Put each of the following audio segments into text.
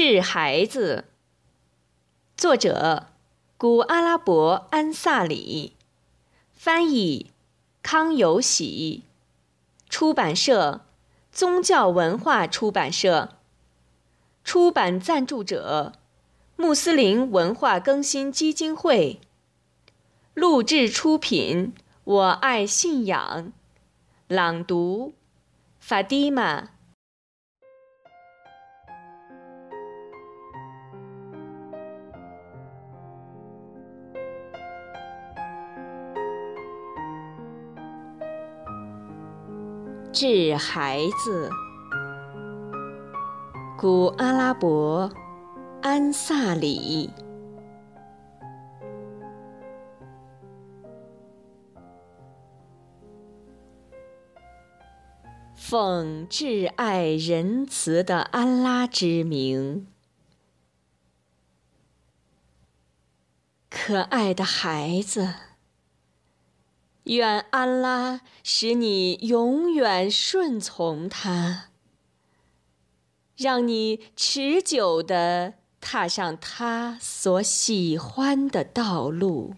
致孩子，作者古阿拉伯安萨里，翻译康有喜，出版社宗教文化出版社，出版赞助者穆斯林文化更新基金会，录制出品我爱信仰，朗读法蒂玛。致孩子，古阿拉伯安萨里。奉挚爱仁慈的安拉之名，可爱的孩子。愿安拉使你永远顺从他，让你持久地踏上他所喜欢的道路。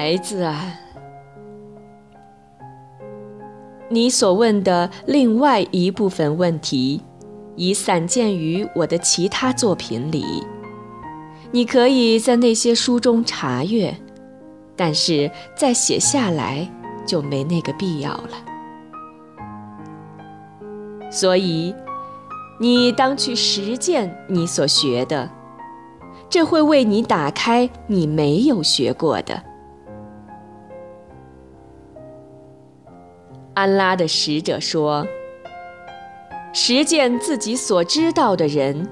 孩子啊，你所问的另外一部分问题，已散见于我的其他作品里。你可以在那些书中查阅，但是再写下来就没那个必要了。所以，你当去实践你所学的，这会为你打开你没有学过的。安拉的使者说：“实践自己所知道的人，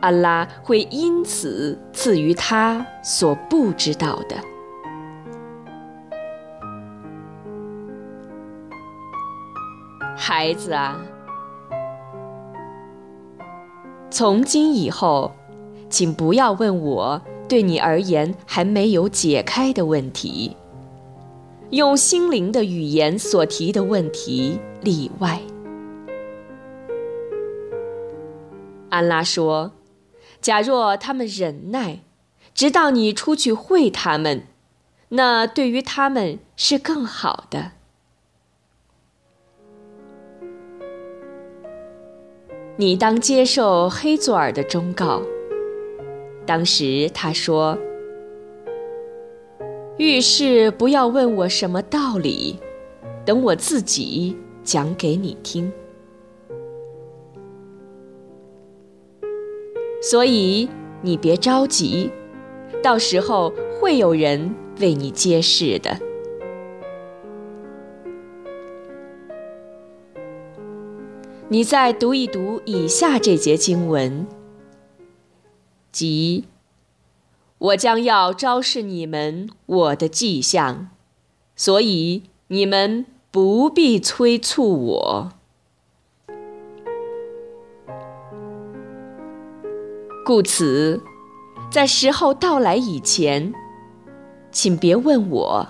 安拉会因此赐予他所不知道的。孩子啊，从今以后，请不要问我对你而言还没有解开的问题。”用心灵的语言所提的问题例外。安拉说：“假若他们忍耐，直到你出去会他们，那对于他们是更好的。”你当接受黑佐尔的忠告。当时他说。遇事不要问我什么道理，等我自己讲给你听。所以你别着急，到时候会有人为你揭示的。你再读一读以下这节经文，即。我将要昭示你们我的迹象，所以你们不必催促我。故此，在时候到来以前，请别问我。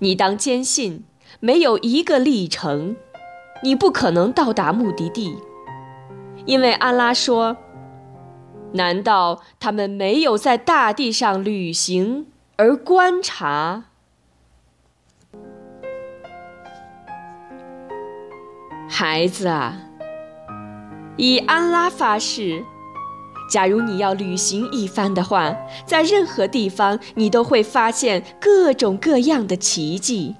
你当坚信，没有一个历程，你不可能到达目的地，因为安拉说。难道他们没有在大地上旅行而观察？孩子啊，以安拉发誓，假如你要旅行一番的话，在任何地方你都会发现各种各样的奇迹。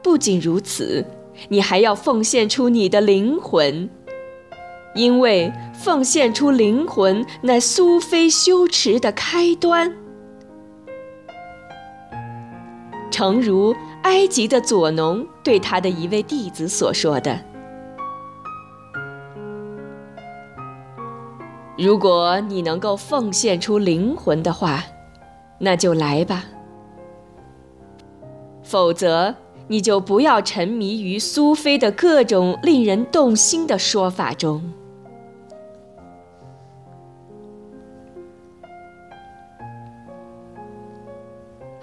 不仅如此，你还要奉献出你的灵魂。因为奉献出灵魂乃苏菲修持的开端，诚如埃及的左农对他的一位弟子所说的：“如果你能够奉献出灵魂的话，那就来吧；否则，你就不要沉迷于苏菲的各种令人动心的说法中。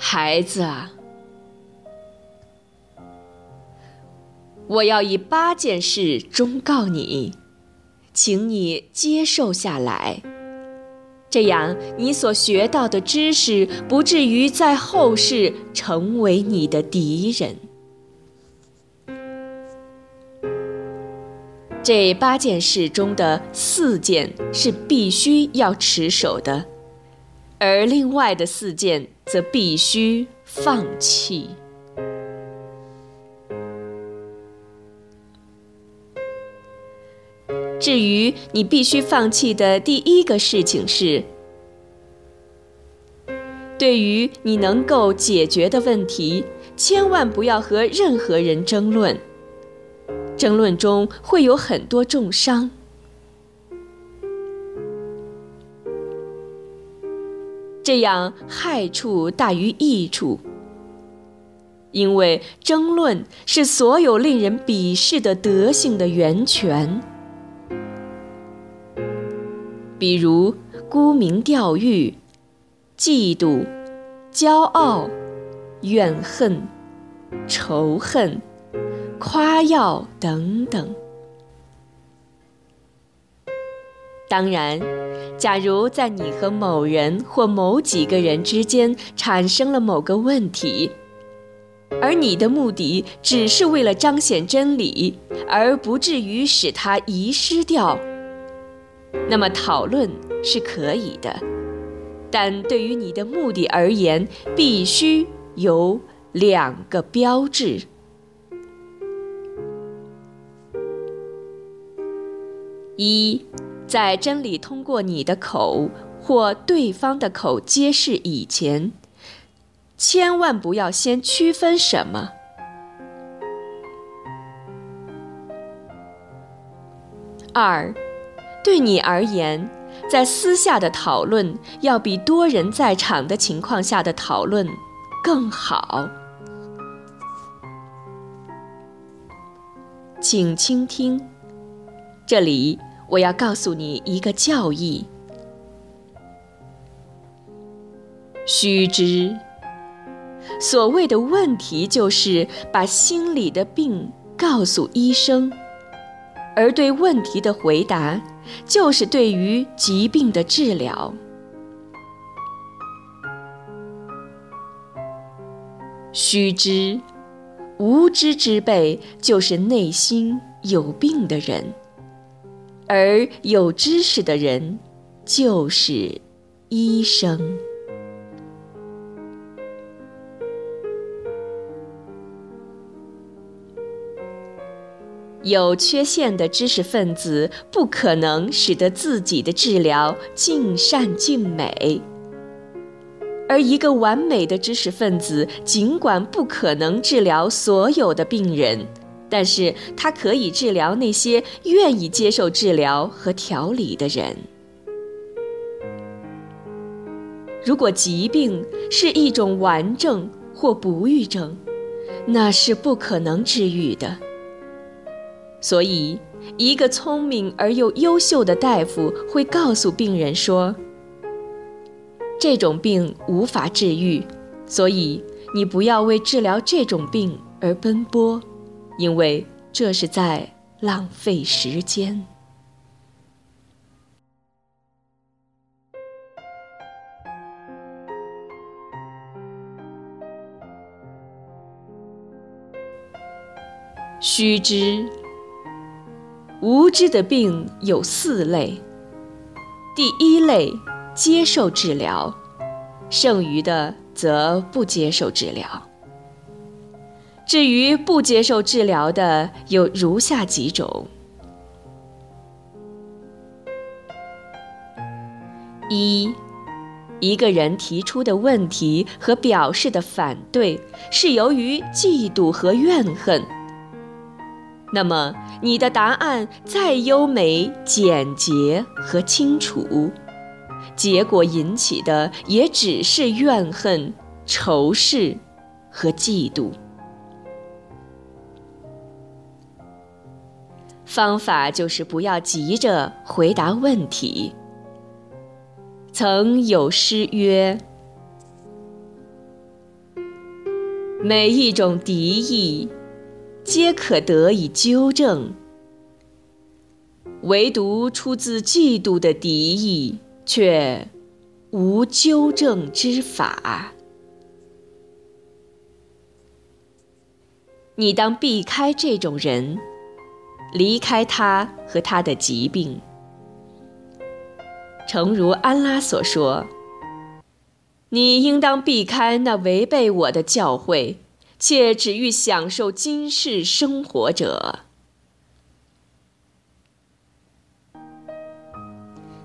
孩子啊，我要以八件事忠告你，请你接受下来。这样，你所学到的知识不至于在后世成为你的敌人。这八件事中的四件是必须要持守的，而另外的四件则必须放弃。至于你必须放弃的第一个事情是，对于你能够解决的问题，千万不要和任何人争论。争论中会有很多重伤，这样害处大于益处。因为争论是所有令人鄙视的德性的源泉。比如沽名钓誉、嫉妒、骄傲、怨恨、仇恨、夸耀等等。当然，假如在你和某人或某几个人之间产生了某个问题，而你的目的只是为了彰显真理，而不至于使它遗失掉。那么讨论是可以的，但对于你的目的而言，必须有两个标志：一，在真理通过你的口或对方的口揭示以前，千万不要先区分什么；二。对你而言，在私下的讨论要比多人在场的情况下的讨论更好。请倾听，这里我要告诉你一个教义：须知，所谓的问题就是把心里的病告诉医生，而对问题的回答。就是对于疾病的治疗。须知，无知之辈就是内心有病的人，而有知识的人就是医生。有缺陷的知识分子不可能使得自己的治疗尽善尽美，而一个完美的知识分子尽管不可能治疗所有的病人，但是他可以治疗那些愿意接受治疗和调理的人。如果疾病是一种顽症或不育症，那是不可能治愈的。所以，一个聪明而又优秀的大夫会告诉病人说：“这种病无法治愈，所以你不要为治疗这种病而奔波，因为这是在浪费时间。”须知。无知的病有四类。第一类接受治疗，剩余的则不接受治疗。至于不接受治疗的，有如下几种：一，一个人提出的问题和表示的反对是由于嫉妒和怨恨。那么，你的答案再优美、简洁和清楚，结果引起的也只是怨恨、仇视和嫉妒。方法就是不要急着回答问题。曾有诗曰：“每一种敌意，皆可得以纠正，唯独出自嫉妒的敌意，却无纠正之法。”你当避开这种人，离开他和他的疾病。诚如安拉所说：“你应当避开那违背我的教诲，且只欲享受今世生活者。”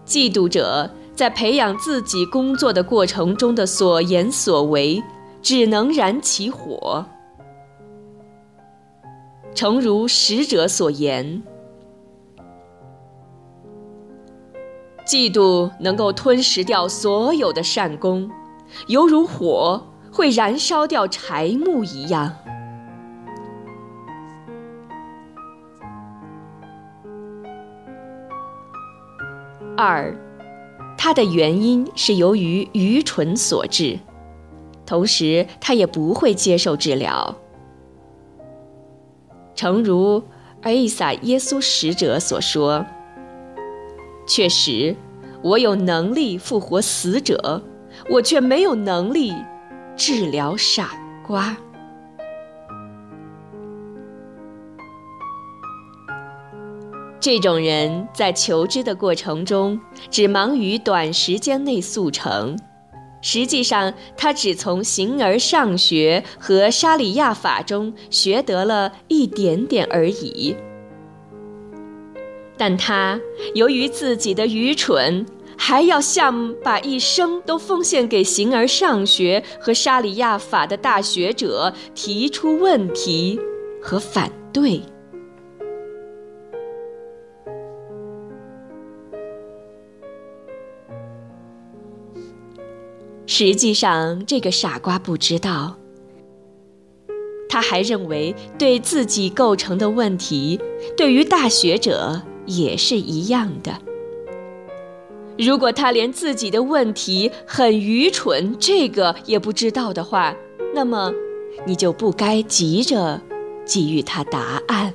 嫉妒者在培养自己工作的过程中的所言所为，只能燃起火。诚如使者所言，嫉妒能够吞噬掉所有的善功，犹如火会燃烧掉柴木一样。二，它的原因是由于愚蠢所致，同时他也不会接受治疗。诚如阿伊撒耶稣使者所说：“确实，我有能力复活死者，我却没有能力治疗傻瓜。”这种人在求知的过程中，只忙于短时间内速成。实际上，他只从形而上学和沙里亚法中学得了一点点而已。但他由于自己的愚蠢，还要向把一生都奉献给形而上学和沙里亚法的大学者提出问题和反对。实际上，这个傻瓜不知道。他还认为，对自己构成的问题，对于大学者也是一样的。如果他连自己的问题很愚蠢这个也不知道的话，那么你就不该急着给予他答案。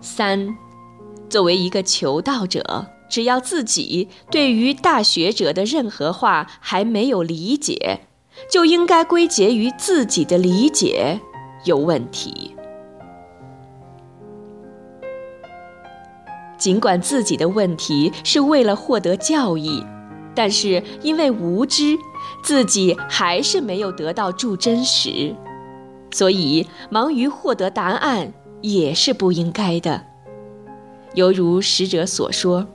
三，作为一个求道者。只要自己对于大学者的任何话还没有理解，就应该归结于自己的理解有问题。尽管自己的问题是为了获得教益，但是因为无知，自己还是没有得到助真实，所以忙于获得答案也是不应该的。犹如使者所说。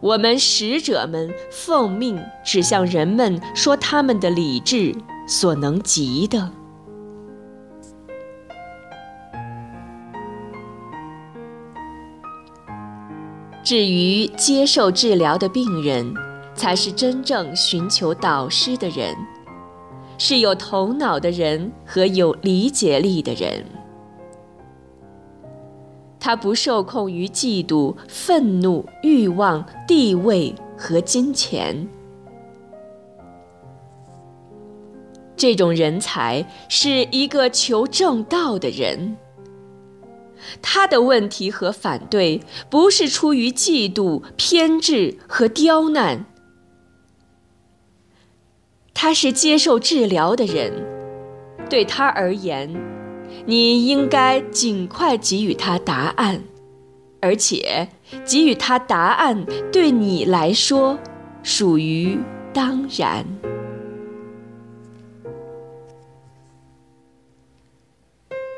我们使者们奉命指向人们说他们的理智所能及的。至于接受治疗的病人，才是真正寻求导师的人，是有头脑的人和有理解力的人。他不受控于嫉妒、愤怒、欲望、地位和金钱。这种人才是一个求正道的人。他的问题和反对不是出于嫉妒、偏执和刁难。他是接受治疗的人，对他而言。你应该尽快给予他答案，而且给予他答案对你来说属于当然。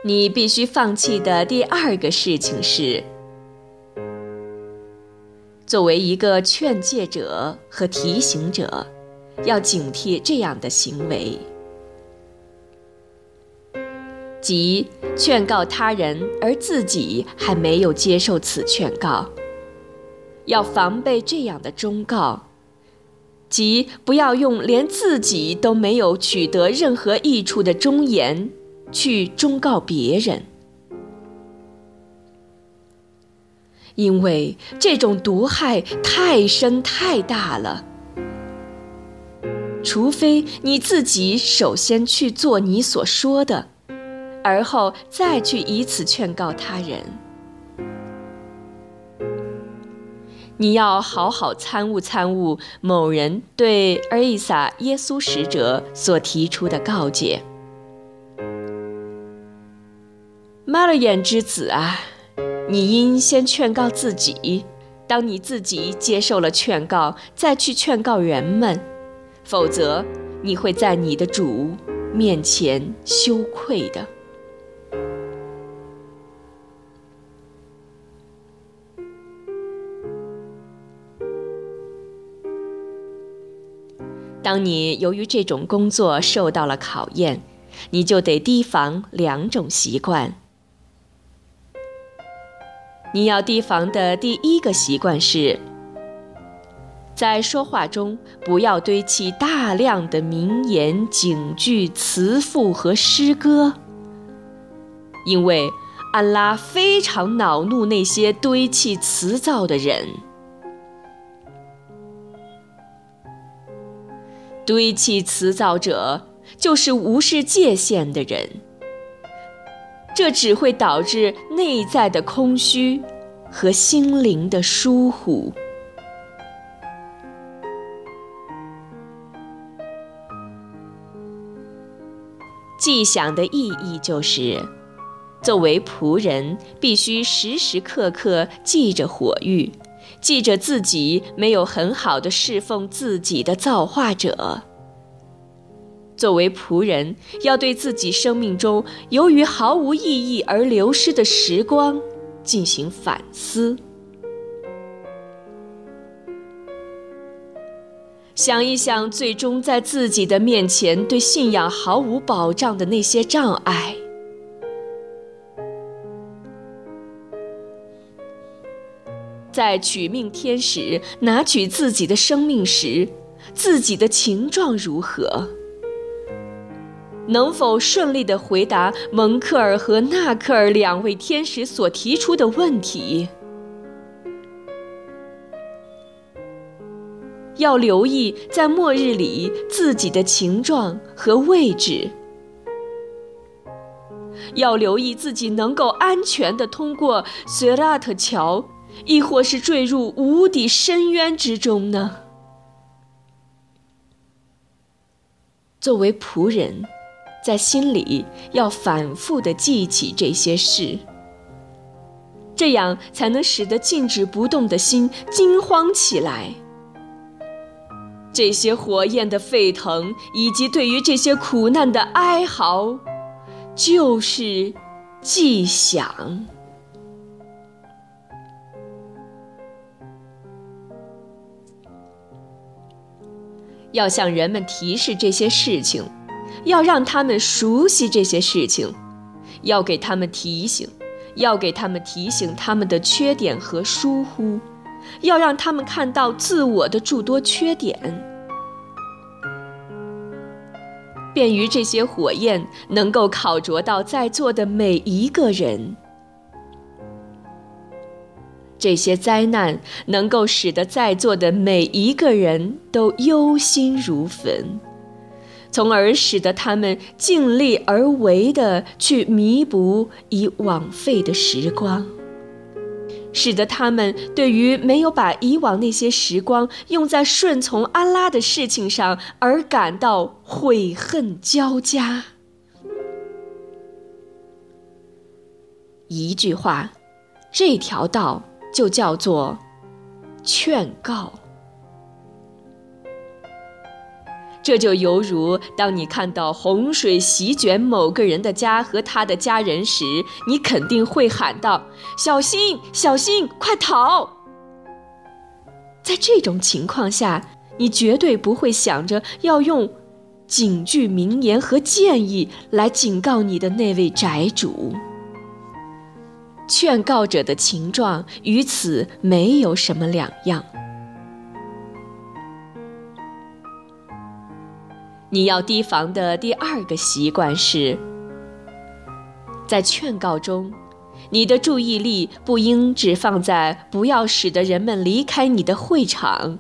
你必须放弃的第二个事情是，作为一个劝诫者和提醒者，要警惕这样的行为。即劝告他人，而自己还没有接受此劝告，要防备这样的忠告，即不要用连自己都没有取得任何益处的忠言，去忠告别人，因为这种毒害太深太大了。除非你自己首先去做你所说的，而后再去以此劝告他人。你要好好参悟参悟某人对尔伊萨耶稣使者所提出的告诫。马勒眼之子啊，你应先劝告自己。当你自己接受了劝告，再去劝告人们，否则你会在你的主面前羞愧的。当你由于这种工作受到了考验，你就得提防两种习惯。你要提防的第一个习惯是，在说话中不要堆砌大量的名言、警句、词赋和诗歌，因为安拉非常恼怒那些堆砌词藻的人。堆砌辞藻者就是无视界限的人，这只会导致内在的空虚和心灵的疏忽。记想的意义就是，作为仆人，必须时时刻刻记着火域。记着自己没有很好的侍奉自己的造化者。作为仆人，要对自己生命中由于毫无意义而流失的时光进行反思，想一想最终在自己的面前对信仰毫无保障的那些障碍。在取命天使拿取自己的生命时，自己的情状如何？能否顺利地回答蒙克尔和纳克尔两位天使所提出的问题？要留意在末日里自己的情状和位置，要留意自己能够安全地通过塞拉特桥。亦或是坠入无底深渊之中呢？作为仆人，在心里要反复的记起这些事，这样才能使得静止不动的心惊慌起来。这些火焰的沸腾，以及对于这些苦难的哀嚎，就是迹象。要向人们提示这些事情，要让他们熟悉这些事情，要给他们提醒，要给他们提醒他们的缺点和疏忽，要让他们看到自我的诸多缺点，便于这些火焰能够烤灼到在座的每一个人。这些灾难能够使得在座的每一个人都忧心如焚，从而使得他们尽力而为的去弥补已枉费的时光，使得他们对于没有把以往那些时光用在顺从安拉的事情上而感到悔恨交加。一句话，这条道。就叫做劝告。这就犹如当你看到洪水席卷某个人的家和他的家人时，你肯定会喊道：“小心，小心，快逃！”在这种情况下，你绝对不会想着要用警句名言和建议来警告你的那位宅主。劝告者的情状与此没有什么两样。你要提防的第二个习惯是，在劝告中，你的注意力不应只放在不要使得人们离开你的会场，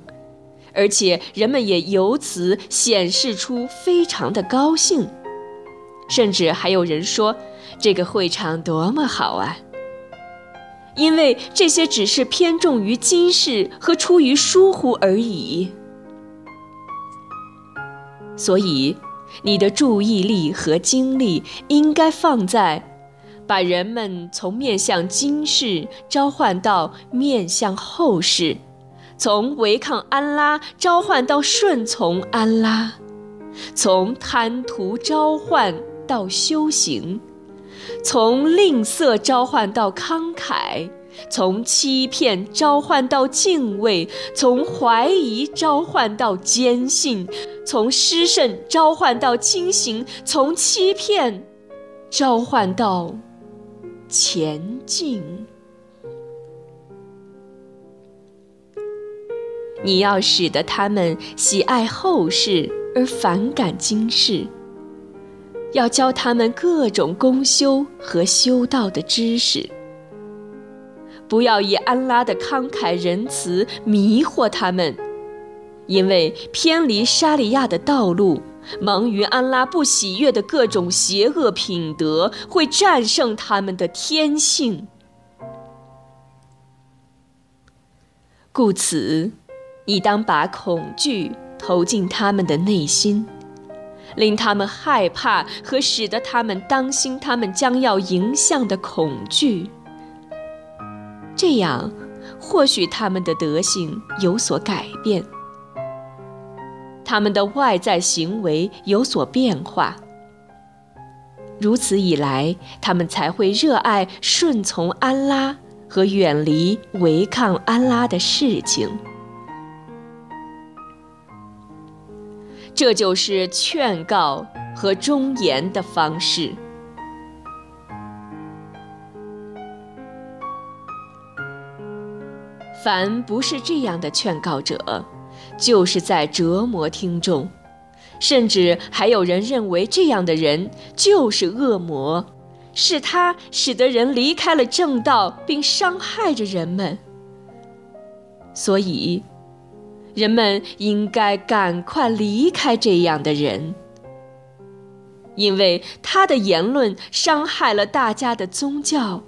而且人们也由此显示出非常的高兴，甚至还有人说这个会场多么好啊！因为这些只是偏重于今世和出于疏忽而已，所以你的注意力和精力应该放在把人们从面向今世召唤到面向后世，从违抗安拉召唤到顺从安拉，从贪图召唤到修行。从吝啬召唤到慷慨，从欺骗召唤到敬畏，从怀疑召唤到坚信，从失慎召唤到清醒，从欺骗召唤到前进。你要使得他们喜爱后世而反感今世。要教他们各种功修和修道的知识，不要以安拉的慷慨仁慈迷惑他们，因为偏离沙利亚的道路，忙于安拉不喜悦的各种邪恶品德，会战胜他们的天性。故此，你当把恐惧投进他们的内心。令他们害怕和使得他们当心他们将要迎向的恐惧，这样或许他们的德性有所改变，他们的外在行为有所变化。如此以来，他们才会热爱顺从安拉和远离违抗安拉的事情。这就是劝告和忠言的方式。凡不是这样的劝告者，就是在折磨听众，甚至还有人认为这样的人就是恶魔，是他使得人离开了正道，并伤害着人们。所以。人们应该赶快离开这样的人，因为他的言论伤害了大家的宗教，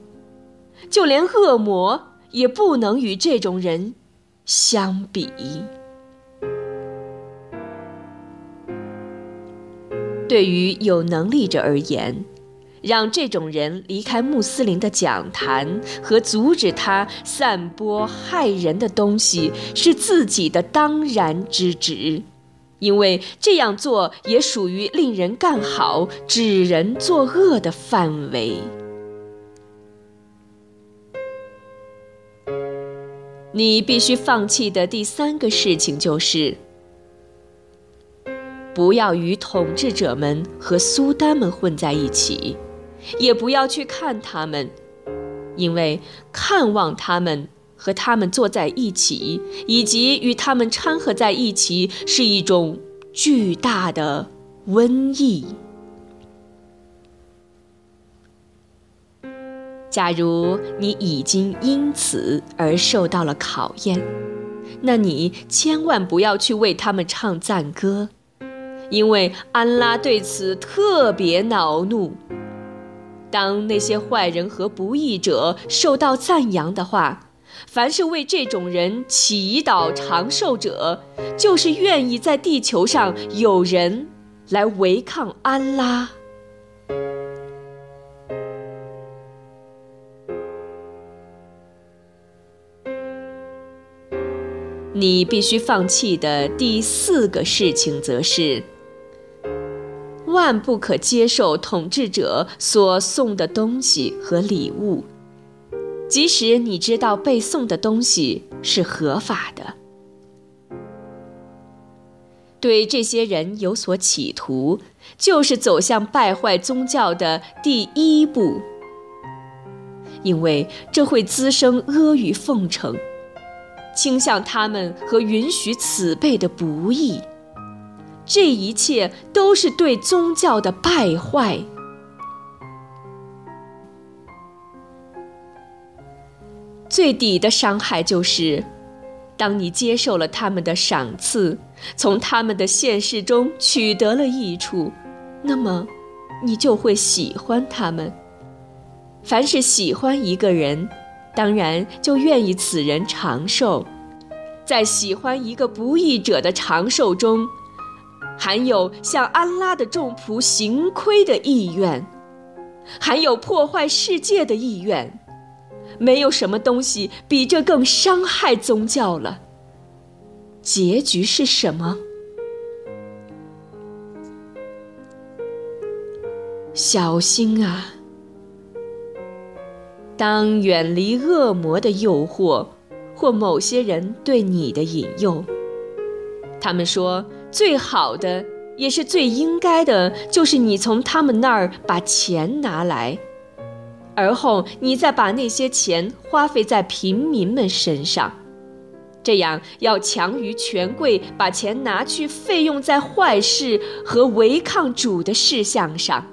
就连恶魔也不能与这种人相比。对于有能力者而言。让这种人离开穆斯林的讲坛和阻止他散播害人的东西是自己的当然之职，因为这样做也属于令人干好、指人作恶的范围。你必须放弃的第三个事情就是，不要与统治者们和苏丹们混在一起。也不要去看他们，因为看望他们和他们坐在一起，以及与他们掺和在一起，是一种巨大的瘟疫。假如你已经因此而受到了考验，那你千万不要去为他们唱赞歌，因为安拉对此特别恼怒。当那些坏人和不义者受到赞扬的话，凡是为这种人祈祷长寿者，就是愿意在地球上有人来违抗安拉。你必须放弃的第四个事情，则是。万不可接受统治者所送的东西和礼物，即使你知道被送的东西是合法的。对这些人有所企图，就是走向败坏宗教的第一步，因为这会滋生阿谀奉承，倾向他们和允许此辈的不义。这一切都是对宗教的败坏。最底的伤害就是当你接受了他们的赏赐从他们的现实中取得了益处那么你就会喜欢他们。凡是喜欢一个人当然就愿意此人长寿。在喜欢一个不义者的长寿中含有向安拉的众仆行亏的意愿，含有破坏世界的意愿。没有什么东西比这更伤害宗教了。结局是什么？小心啊！当远离恶魔的诱惑。或某些人对你的引诱，他们说最好的也是最应该的，就是你从他们那儿把钱拿来，而后你再把那些钱花费在平民们身上，这样要强于权贵把钱拿去费用在坏事和违抗主的事项上。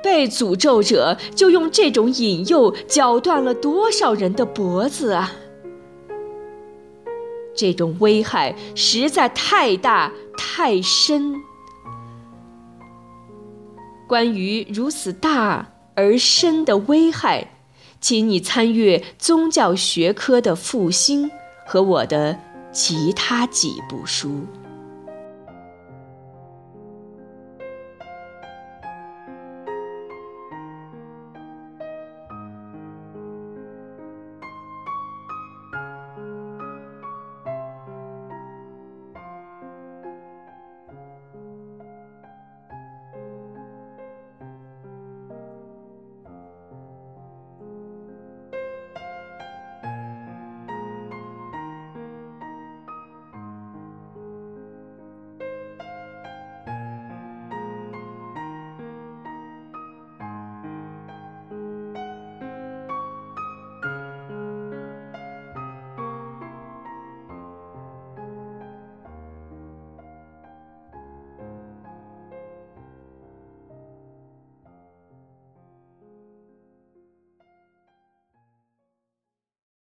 被诅咒者就用这种引诱绞断了多少人的脖子啊！这种危害实在太大太深。关于如此大而深的危害，请你参阅宗教学科的复兴和我的其他几部书。